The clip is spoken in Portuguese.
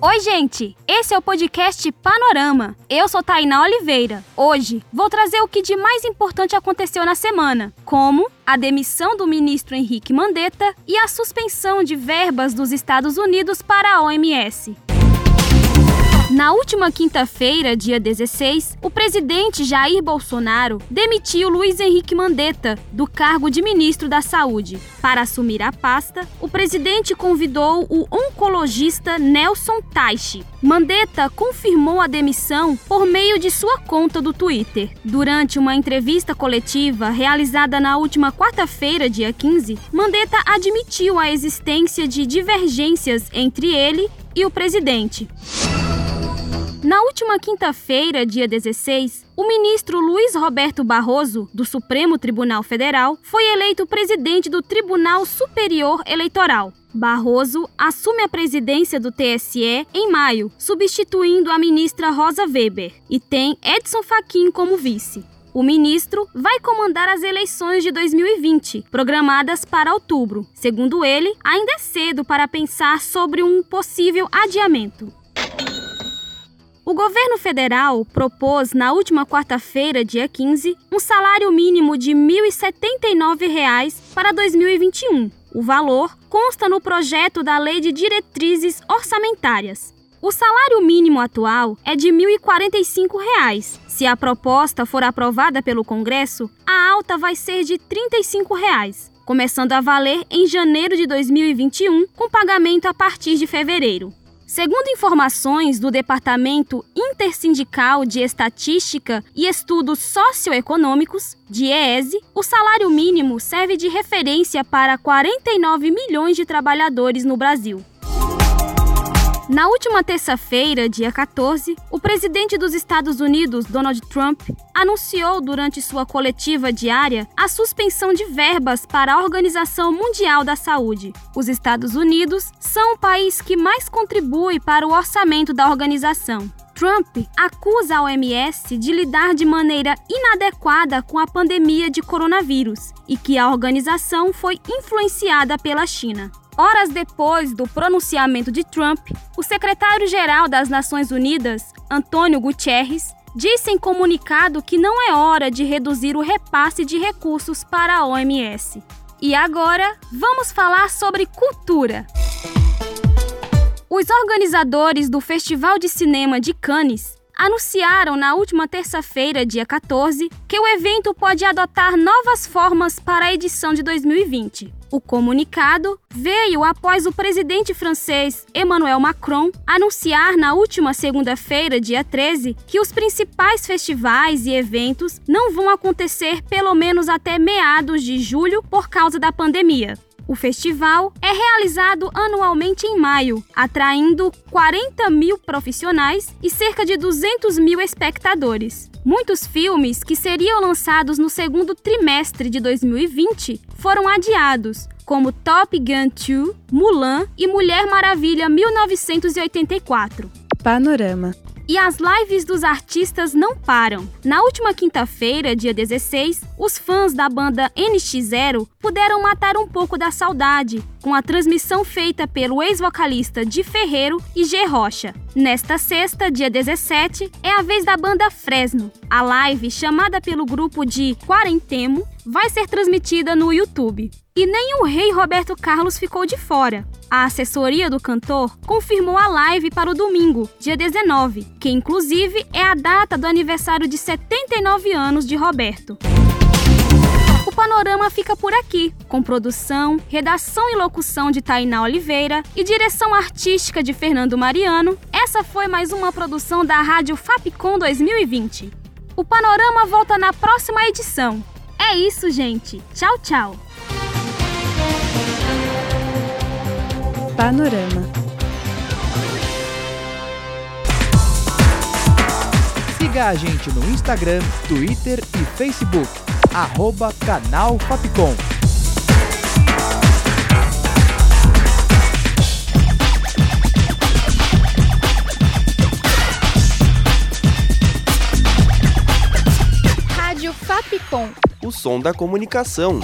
Oi, gente! Esse é o podcast Panorama. Eu sou Tainá Oliveira. Hoje vou trazer o que de mais importante aconteceu na semana, como a demissão do ministro Henrique Mandetta e a suspensão de verbas dos Estados Unidos para a OMS. Na última quinta-feira, dia 16, o presidente Jair Bolsonaro demitiu Luiz Henrique Mandetta do cargo de ministro da Saúde. Para assumir a pasta, o presidente convidou o oncologista Nelson Taichi. Mandetta confirmou a demissão por meio de sua conta do Twitter. Durante uma entrevista coletiva realizada na última quarta-feira, dia 15, Mandetta admitiu a existência de divergências entre ele e o presidente. Na última quinta-feira, dia 16, o ministro Luiz Roberto Barroso, do Supremo Tribunal Federal, foi eleito presidente do Tribunal Superior Eleitoral. Barroso assume a presidência do TSE em maio, substituindo a ministra Rosa Weber, e tem Edson Fachin como vice. O ministro vai comandar as eleições de 2020, programadas para outubro. Segundo ele, ainda é cedo para pensar sobre um possível adiamento. O governo federal propôs na última quarta-feira, dia 15, um salário mínimo de R$ 1.079 para 2021. O valor consta no projeto da Lei de Diretrizes Orçamentárias. O salário mínimo atual é de R$ 1.045. Se a proposta for aprovada pelo Congresso, a alta vai ser de 35 reais, começando a valer em janeiro de 2021, com pagamento a partir de fevereiro. Segundo informações do Departamento Intersindical de Estatística e Estudos Socioeconômicos, DIEESE, o salário mínimo serve de referência para 49 milhões de trabalhadores no Brasil. Na última terça-feira, dia 14, o presidente dos Estados Unidos, Donald Trump, anunciou durante sua coletiva diária a suspensão de verbas para a Organização Mundial da Saúde. Os Estados Unidos são o país que mais contribui para o orçamento da organização. Trump acusa a OMS de lidar de maneira inadequada com a pandemia de coronavírus e que a organização foi influenciada pela China. Horas depois do pronunciamento de Trump, o secretário-geral das Nações Unidas, Antônio Guterres, disse em comunicado que não é hora de reduzir o repasse de recursos para a OMS. E agora, vamos falar sobre cultura. Os organizadores do Festival de Cinema de Cannes anunciaram na última terça-feira, dia 14, que o evento pode adotar novas formas para a edição de 2020. O comunicado veio após o presidente francês Emmanuel Macron anunciar na última segunda-feira, dia 13, que os principais festivais e eventos não vão acontecer pelo menos até meados de julho por causa da pandemia. O festival é realizado anualmente em maio, atraindo 40 mil profissionais e cerca de 200 mil espectadores. Muitos filmes que seriam lançados no segundo trimestre de 2020 foram adiados, como Top Gun 2, Mulan e Mulher Maravilha 1984. Panorama e as lives dos artistas não param. Na última quinta-feira, dia 16, os fãs da banda NX0 puderam matar um pouco da saudade com a transmissão feita pelo ex-vocalista Di Ferreiro e G Rocha. Nesta sexta, dia 17, é a vez da banda Fresno. A live, chamada pelo grupo de Quarentemo, vai ser transmitida no YouTube. E nem o rei Roberto Carlos ficou de fora. A assessoria do cantor confirmou a live para o domingo, dia 19, que inclusive é a data do aniversário de 79 anos de Roberto. O panorama fica por aqui, com produção, redação e locução de Tainá Oliveira e direção artística de Fernando Mariano. Essa foi mais uma produção da Rádio Fapcom 2020. O panorama volta na próxima edição. É isso, gente. Tchau, tchau. Panorama Siga a gente no Instagram, Twitter e Facebook. Arroba Canal Fapcom. Som da comunicação.